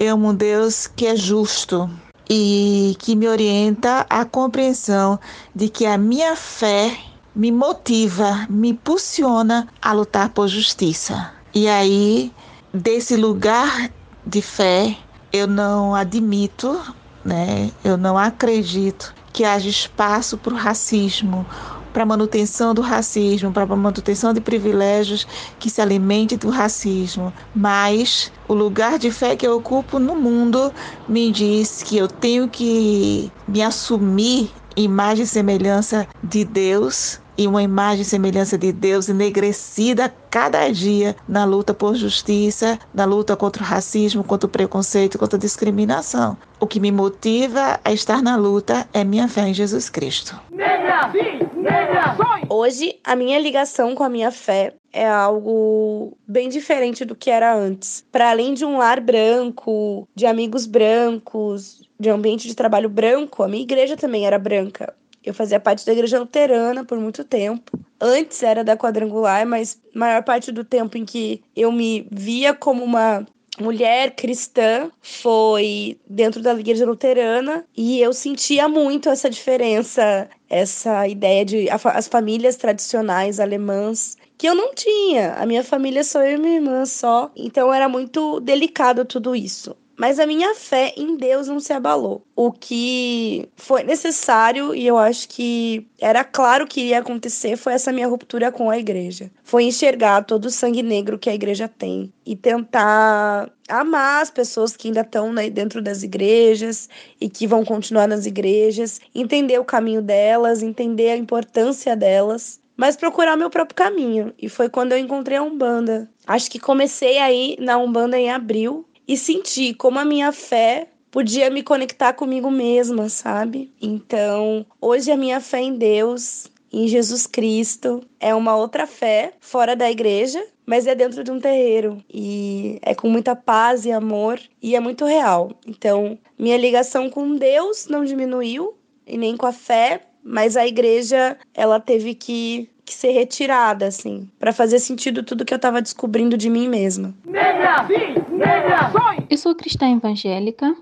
Eu amo um Deus que é justo e que me orienta à compreensão de que a minha fé me motiva, me impulsiona a lutar por justiça. E aí desse lugar de fé, eu não admito, né? Eu não acredito que haja espaço para o racismo, para a manutenção do racismo, para a manutenção de privilégios que se alimente do racismo. Mas o lugar de fé que eu ocupo no mundo me diz que eu tenho que me assumir imagem e semelhança de Deus e uma imagem e semelhança de Deus enegrecida cada dia na luta por justiça, na luta contra o racismo, contra o preconceito, contra a discriminação. O que me motiva a estar na luta é minha fé em Jesus Cristo. Negra, sim, negra, Hoje, a minha ligação com a minha fé é algo bem diferente do que era antes. Para além de um lar branco, de amigos brancos, de ambiente de trabalho branco, a minha igreja também era branca. Eu fazia parte da igreja luterana por muito tempo. Antes era da quadrangular, mas maior parte do tempo em que eu me via como uma mulher cristã foi dentro da igreja luterana e eu sentia muito essa diferença, essa ideia de as famílias tradicionais alemãs que eu não tinha. A minha família sou eu e minha irmã só, então era muito delicado tudo isso. Mas a minha fé em Deus não se abalou. O que foi necessário e eu acho que era claro que iria acontecer foi essa minha ruptura com a igreja. Foi enxergar todo o sangue negro que a igreja tem e tentar amar as pessoas que ainda estão né, dentro das igrejas e que vão continuar nas igrejas, entender o caminho delas, entender a importância delas mas procurar meu próprio caminho. E foi quando eu encontrei a Umbanda. Acho que comecei aí na Umbanda em abril e senti como a minha fé podia me conectar comigo mesma, sabe? Então, hoje a minha fé em Deus, em Jesus Cristo, é uma outra fé fora da igreja, mas é dentro de um terreiro e é com muita paz e amor e é muito real. Então, minha ligação com Deus não diminuiu e nem com a fé, mas a igreja ela teve que que ser retirada, assim, para fazer sentido tudo que eu tava descobrindo de mim mesma. Soy. Eu sou cristã evangélica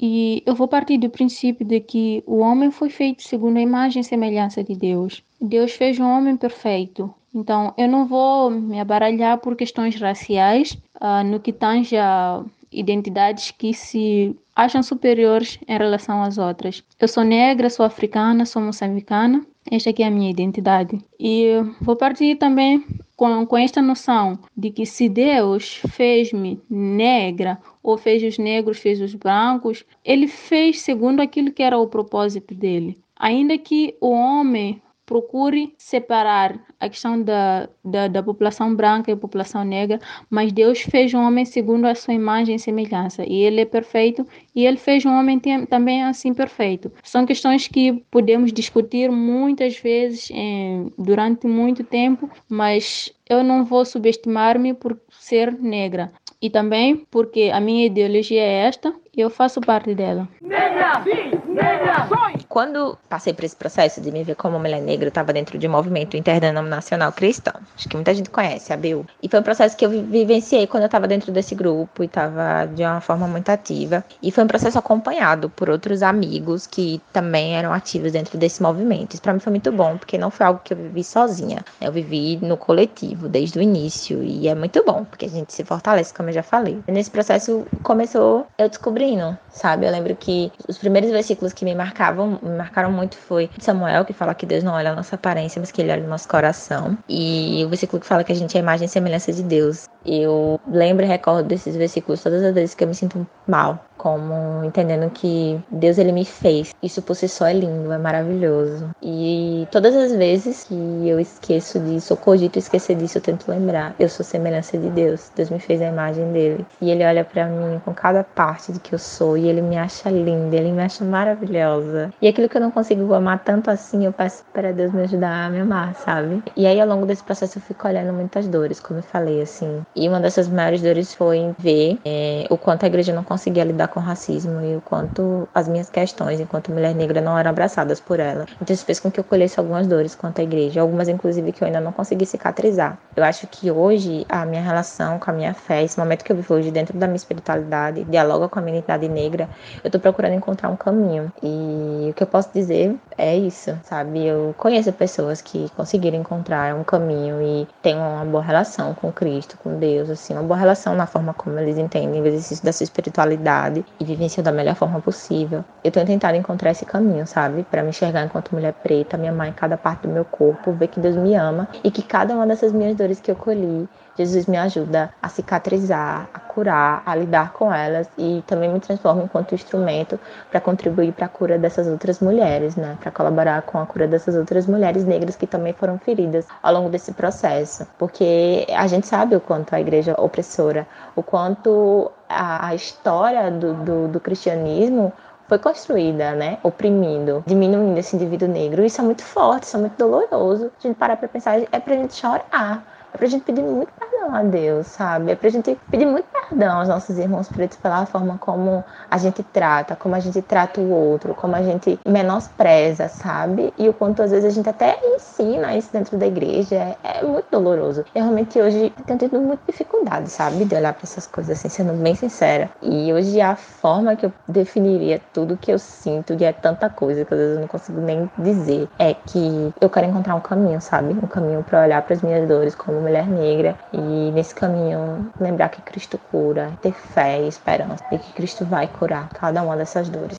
e eu vou partir do princípio de que o homem foi feito segundo a imagem e semelhança de Deus. Deus fez um homem perfeito. Então, eu não vou me abaralhar por questões raciais uh, no que tange a identidades que se acham superiores em relação às outras. Eu sou negra, sou africana, sou moçambicana esta aqui é a minha identidade. E vou partir também com, com esta noção de que se Deus fez-me negra ou fez os negros, fez os brancos, ele fez segundo aquilo que era o propósito dele. Ainda que o homem procure separar a questão da, da, da, população branca e população negra, mas Deus fez um homem segundo a sua imagem e semelhança, e ele é perfeito, e ele fez um homem também assim perfeito. São questões que podemos discutir muitas vezes em, durante muito tempo, mas eu não vou subestimar-me por ser negra. E também porque a minha ideologia é esta eu faço parte dela. Negra, sim, negra, Quando passei por esse processo de me ver como mulher negra, eu estava dentro de um movimento interdenominacional cristão. Acho que muita gente conhece, a BU. E foi um processo que eu vivenciei quando eu estava dentro desse grupo e estava de uma forma muito ativa. E foi um processo acompanhado por outros amigos que também eram ativos dentro desse movimento. Isso para mim foi muito bom, porque não foi algo que eu vivi sozinha. Eu vivi no coletivo desde o início e é muito bom, porque a gente se fortalece, como eu já falei. E nesse processo começou eu descobri sabe? Eu lembro que os primeiros versículos que me marcavam me marcaram muito foi Samuel, que fala que Deus não olha a nossa aparência, mas que ele olha o nosso coração. E o versículo que fala que a gente é a imagem e semelhança de Deus. Eu lembro e recordo desses versículos todas as vezes que eu me sinto mal como entendendo que Deus ele me fez. Isso por si só é lindo, é maravilhoso. E todas as vezes que eu esqueço disso, ou cogito esquecer disso, eu tento lembrar. Eu sou semelhança de Deus. Deus me fez a imagem dele. E ele olha para mim com cada parte de que eu sou e ele me acha linda, ele me acha maravilhosa. E aquilo que eu não consigo amar tanto assim, eu peço para Deus me ajudar a me amar, sabe? E aí ao longo desse processo eu fico olhando muitas dores, como eu falei assim. E uma dessas maiores dores foi ver é, o quanto a igreja não conseguia lidar com racismo e o quanto as minhas questões enquanto mulher negra não eram abraçadas por ela. Então isso fez com que eu colhesse algumas dores quanto à igreja, algumas inclusive que eu ainda não consegui cicatrizar. Eu acho que hoje a minha relação com a minha fé, esse momento que eu vivo hoje dentro da minha espiritualidade, dialoga com a minha identidade negra, eu tô procurando encontrar um caminho. E o que eu posso dizer é isso, sabe? Eu conheço pessoas que conseguiram encontrar um caminho e têm uma boa relação com Cristo, com Deus, assim, uma boa relação na forma como eles entendem o exercício da sua espiritualidade e vivenciar da melhor forma possível. Eu tenho tentado encontrar esse caminho, sabe? Para me enxergar enquanto mulher preta, me amar em cada parte do meu corpo, ver que Deus me ama e que cada uma dessas minhas dores que eu colhi Jesus me ajuda a cicatrizar, a curar, a lidar com elas e também me transforma enquanto instrumento para contribuir para a cura dessas outras mulheres, né? Para colaborar com a cura dessas outras mulheres negras que também foram feridas ao longo desse processo. Porque a gente sabe o quanto a igreja opressora, o quanto a, a história do, do, do cristianismo foi construída, né, oprimindo, diminuindo esse indivíduo negro. Isso é muito forte, isso é muito doloroso. A gente parar para pensar, é pra gente chorar. É pra gente pedir muito perdão a Deus, sabe? É pra gente pedir muito perdão aos nossos irmãos pretos pela forma como a gente trata, como a gente trata o outro, como a gente menospreza, sabe? E o quanto às vezes a gente até ensina isso dentro da igreja. É, é muito doloroso. Eu realmente hoje tenho tido muita dificuldade, sabe? De olhar para essas coisas assim, sendo bem sincera. E hoje a forma que eu definiria tudo que eu sinto, que é tanta coisa que às vezes eu não consigo nem dizer, é que eu quero encontrar um caminho, sabe? Um caminho para olhar para as minhas dores como mulher negra e nesse caminho lembrar que Cristo cura, ter fé e esperança e que Cristo vai curar cada uma dessas dores.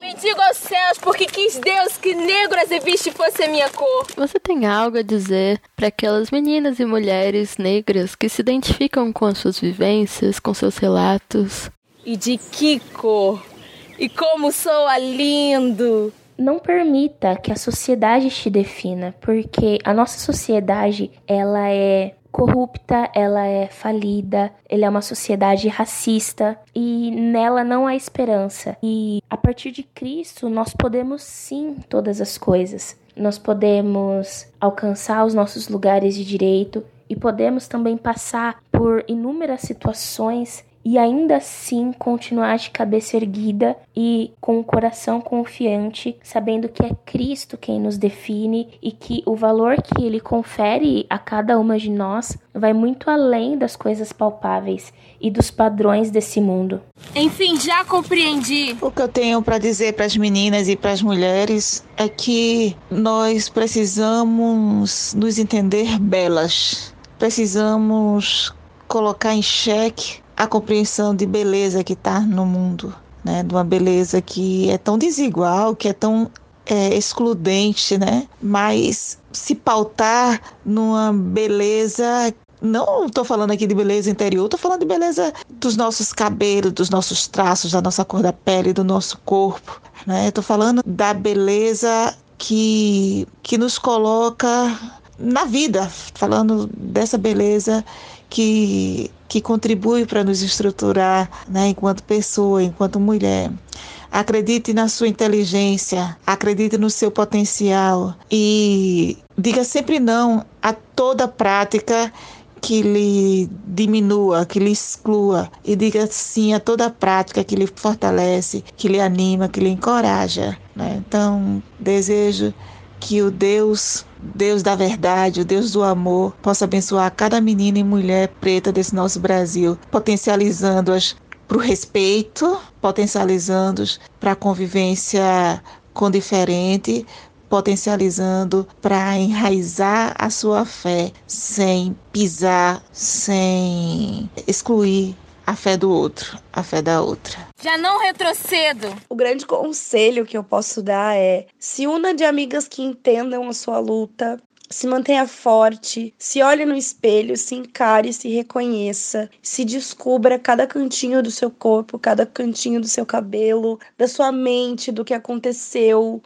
Bendigo aos céus, porque quis Deus que negro azeviste fosse a minha cor. Você tem algo a dizer para aquelas meninas e mulheres negras que se identificam com as suas vivências, com seus relatos? E de que cor? E como soa lindo! Não permita que a sociedade te defina, porque a nossa sociedade, ela é corrupta, ela é falida, ela é uma sociedade racista e nela não há esperança. E a partir de Cristo, nós podemos sim todas as coisas. Nós podemos alcançar os nossos lugares de direito e podemos também passar por inúmeras situações e ainda assim continuar de cabeça erguida e com o coração confiante, sabendo que é Cristo quem nos define e que o valor que ele confere a cada uma de nós vai muito além das coisas palpáveis e dos padrões desse mundo. Enfim, já compreendi. O que eu tenho para dizer para as meninas e para as mulheres é que nós precisamos nos entender belas. Precisamos colocar em xeque a compreensão de beleza que está no mundo, né? De uma beleza que é tão desigual, que é tão é, excludente, né? Mas se pautar numa beleza não estou falando aqui de beleza interior, estou falando de beleza dos nossos cabelos, dos nossos traços, da nossa cor da pele, do nosso corpo. Né? Estou falando da beleza que, que nos coloca na vida, falando dessa beleza que, que contribui para nos estruturar né, enquanto pessoa, enquanto mulher. Acredite na sua inteligência, acredite no seu potencial e diga sempre não a toda prática que lhe diminua, que lhe exclua e diga sim a toda prática que lhe fortalece, que lhe anima, que lhe encoraja. Né? Então, desejo que o Deus, Deus da verdade, o Deus do amor, possa abençoar cada menina e mulher preta desse nosso Brasil, potencializando-as para o respeito, potencializando-as para a convivência com diferente, potencializando para enraizar a sua fé sem pisar, sem excluir a fé do outro, a fé da outra. Já não retrocedo. O grande conselho que eu posso dar é: se una de amigas que entendam a sua luta, se mantenha forte, se olhe no espelho, se encare, se reconheça, se descubra cada cantinho do seu corpo, cada cantinho do seu cabelo, da sua mente, do que aconteceu,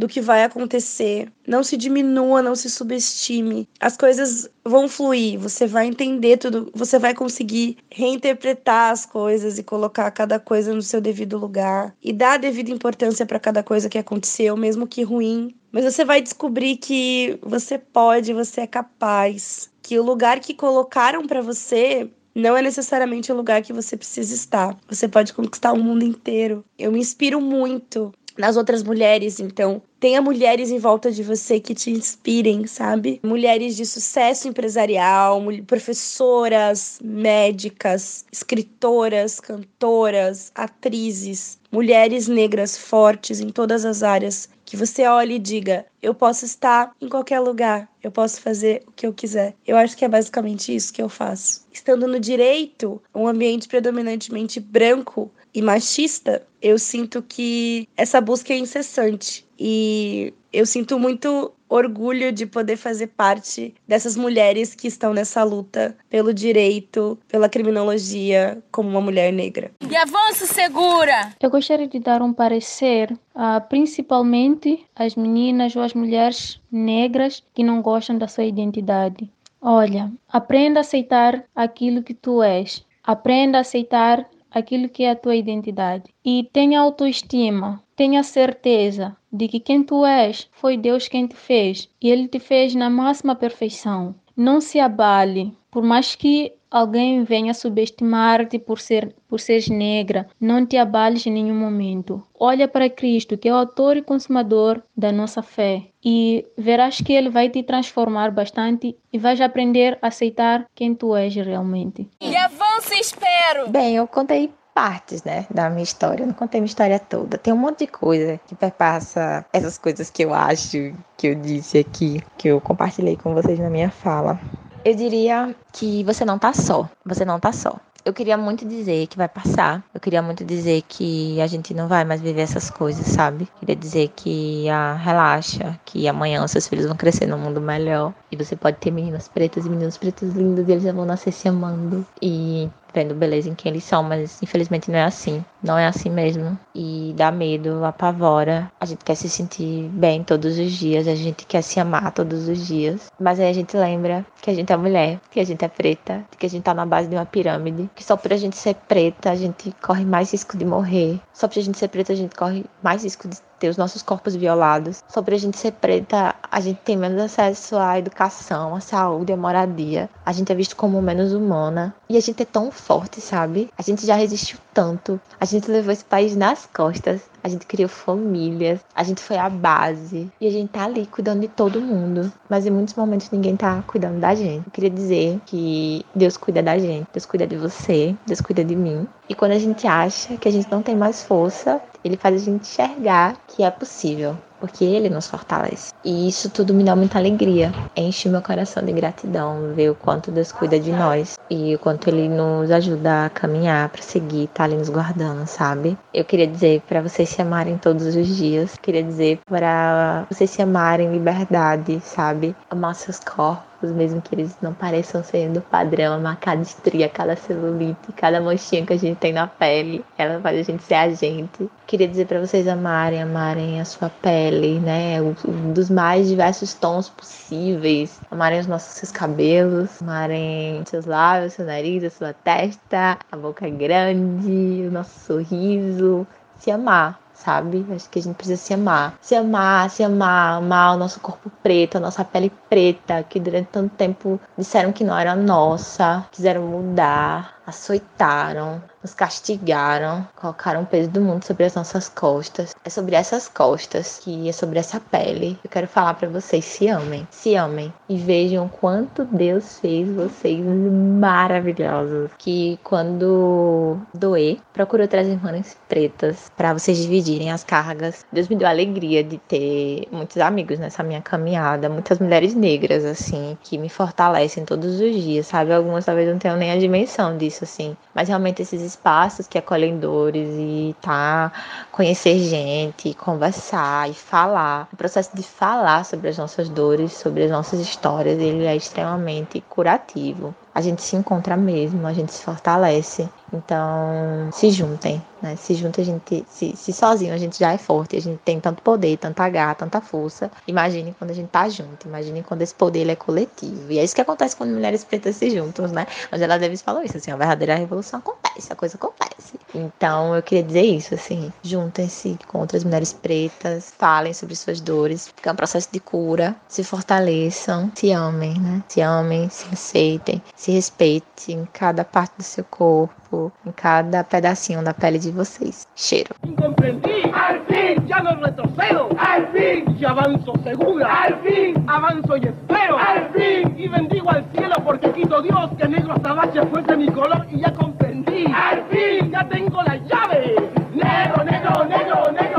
do que vai acontecer. Não se diminua, não se subestime. As coisas vão fluir, você vai entender tudo, você vai conseguir reinterpretar as coisas e colocar cada coisa no seu devido lugar e dar a devida importância para cada coisa que aconteceu, mesmo que ruim. Mas você vai descobrir que você pode, você é capaz, que o lugar que colocaram para você não é necessariamente o lugar que você precisa estar. Você pode conquistar o mundo inteiro. Eu me inspiro muito nas outras mulheres, então tenha mulheres em volta de você que te inspirem, sabe? Mulheres de sucesso empresarial, professoras, médicas, escritoras, cantoras, atrizes, mulheres negras fortes em todas as áreas. Que você olhe e diga: eu posso estar em qualquer lugar, eu posso fazer o que eu quiser. Eu acho que é basicamente isso que eu faço. Estando no direito, um ambiente predominantemente branco, e machista, eu sinto que essa busca é incessante. E eu sinto muito orgulho de poder fazer parte dessas mulheres que estão nessa luta pelo direito, pela criminologia, como uma mulher negra. E avanço segura! Eu gostaria de dar um parecer, uh, principalmente às meninas ou às mulheres negras que não gostam da sua identidade. Olha, aprenda a aceitar aquilo que tu és. Aprenda a aceitar aquilo que é a tua identidade. E tenha autoestima, tenha certeza de que quem tu és foi Deus quem te fez e Ele te fez na máxima perfeição. Não se abale, por mais que alguém venha subestimar-te por ser por seres negra, não te abales em nenhum momento. Olha para Cristo, que é o autor e consumador da nossa fé, e verás que ele vai te transformar bastante e vais aprender a aceitar quem tu és realmente. E avança, espero. Bem, eu contei partes, né, da minha história. Eu não contei minha história toda. Tem um monte de coisa que perpassa essas coisas que eu acho que eu disse aqui, que eu compartilhei com vocês na minha fala. Eu diria que você não tá só. Você não tá só. Eu queria muito dizer que vai passar. Eu queria muito dizer que a gente não vai mais viver essas coisas, sabe? Queria dizer que ah, relaxa, que amanhã seus filhos vão crescer num mundo melhor. E você pode ter meninas pretas e meninos pretos lindos e eles já vão nascer se amando. E vendo beleza em quem eles são, mas infelizmente não é assim. Não é assim mesmo. E dá medo, apavora. A gente quer se sentir bem todos os dias, a gente quer se amar todos os dias. Mas aí a gente lembra que a gente é mulher, que a gente é preta, que a gente tá na base de uma pirâmide, que só por a gente ser preta a gente corre mais risco de morrer. Só por a gente ser preta a gente corre mais risco de ter os nossos corpos violados. Por a gente ser preta, a gente tem menos acesso à educação, à saúde, à moradia. A gente é visto como menos humana. E a gente é tão forte, sabe? A gente já resistiu tanto. A gente levou esse país nas costas. A gente criou famílias. A gente foi a base. E a gente tá ali cuidando de todo mundo. Mas em muitos momentos ninguém tá cuidando da gente. Eu queria dizer que Deus cuida da gente. Deus cuida de você. Deus cuida de mim. E quando a gente acha que a gente não tem mais força, ele faz a gente enxergar que é possível, porque ele nos fortalece. E isso tudo me dá muita alegria. Enche meu coração de gratidão ver o quanto Deus cuida de nós e o quanto ele nos ajuda a caminhar para seguir, tá ali nos guardando, sabe? Eu queria dizer para vocês se amarem todos os dias. Queria dizer para vocês se amarem em liberdade, sabe? Amar seus corpos mesmo que eles não pareçam ser do padrão, amar cada estria, cada celulite, cada mochinha que a gente tem na pele, ela faz a gente ser a gente. Queria dizer para vocês amarem, amarem a sua pele, né? Um dos mais diversos tons possíveis. Amarem os nossos seus cabelos, amarem seus lábios, seu nariz, a sua testa, a boca grande, o nosso sorriso. Se amar, sabe? Acho que a gente precisa se amar. Se amar, se amar, amar o nosso corpo preto, a nossa pele preta, que durante tanto tempo disseram que não era nossa, quiseram mudar, açoitaram, nos castigaram, colocaram o peso do mundo sobre as nossas costas. É sobre essas costas que é sobre essa pele. Eu quero falar para vocês: se amem, se amem e vejam quanto Deus fez vocês maravilhosos. Que quando doer, procurou trazer irmãs pretas para vocês dividirem as cargas. Deus me deu a alegria de ter muitos amigos nessa minha caminhada, muitas mulheres negras, assim, que me fortalecem todos os dias, sabe? Algumas talvez não tenham nem a dimensão disso, assim. Mas realmente esses espaços que acolhem dores e tá, conhecer gente, conversar e falar. O processo de falar sobre as nossas dores, sobre as nossas histórias, ele é extremamente curativo a gente se encontra mesmo, a gente se fortalece. Então, se juntem, né? Se juntem, a gente. Se, se sozinho a gente já é forte, a gente tem tanto poder, tanta garra, tanta força. Imagine quando a gente tá junto, imagine quando esse poder é coletivo. E é isso que acontece quando mulheres pretas se juntam, né? Angela Davis falou isso, assim, a verdadeira revolução acontece, a coisa acontece. Então, eu queria dizer isso, assim, juntem-se com outras mulheres pretas, falem sobre suas dores, porque é um processo de cura, se fortaleçam, se amem, né? Se amem, se aceitem, se respeitem em cada parte do seu corpo, corpo, em cada pedacinho da pele de vocês. Cheiro. Compreendi. Al fin, ya no retrocedo. Al fin, ya avanzo segura. Al fin, avanzo y espero. Al fin, y bendigo al cielo porque quito Dios que negro azabache fuese mi color y ya comprendí. Al fin, ya tengo la llave. Negro, negro, negro, negro.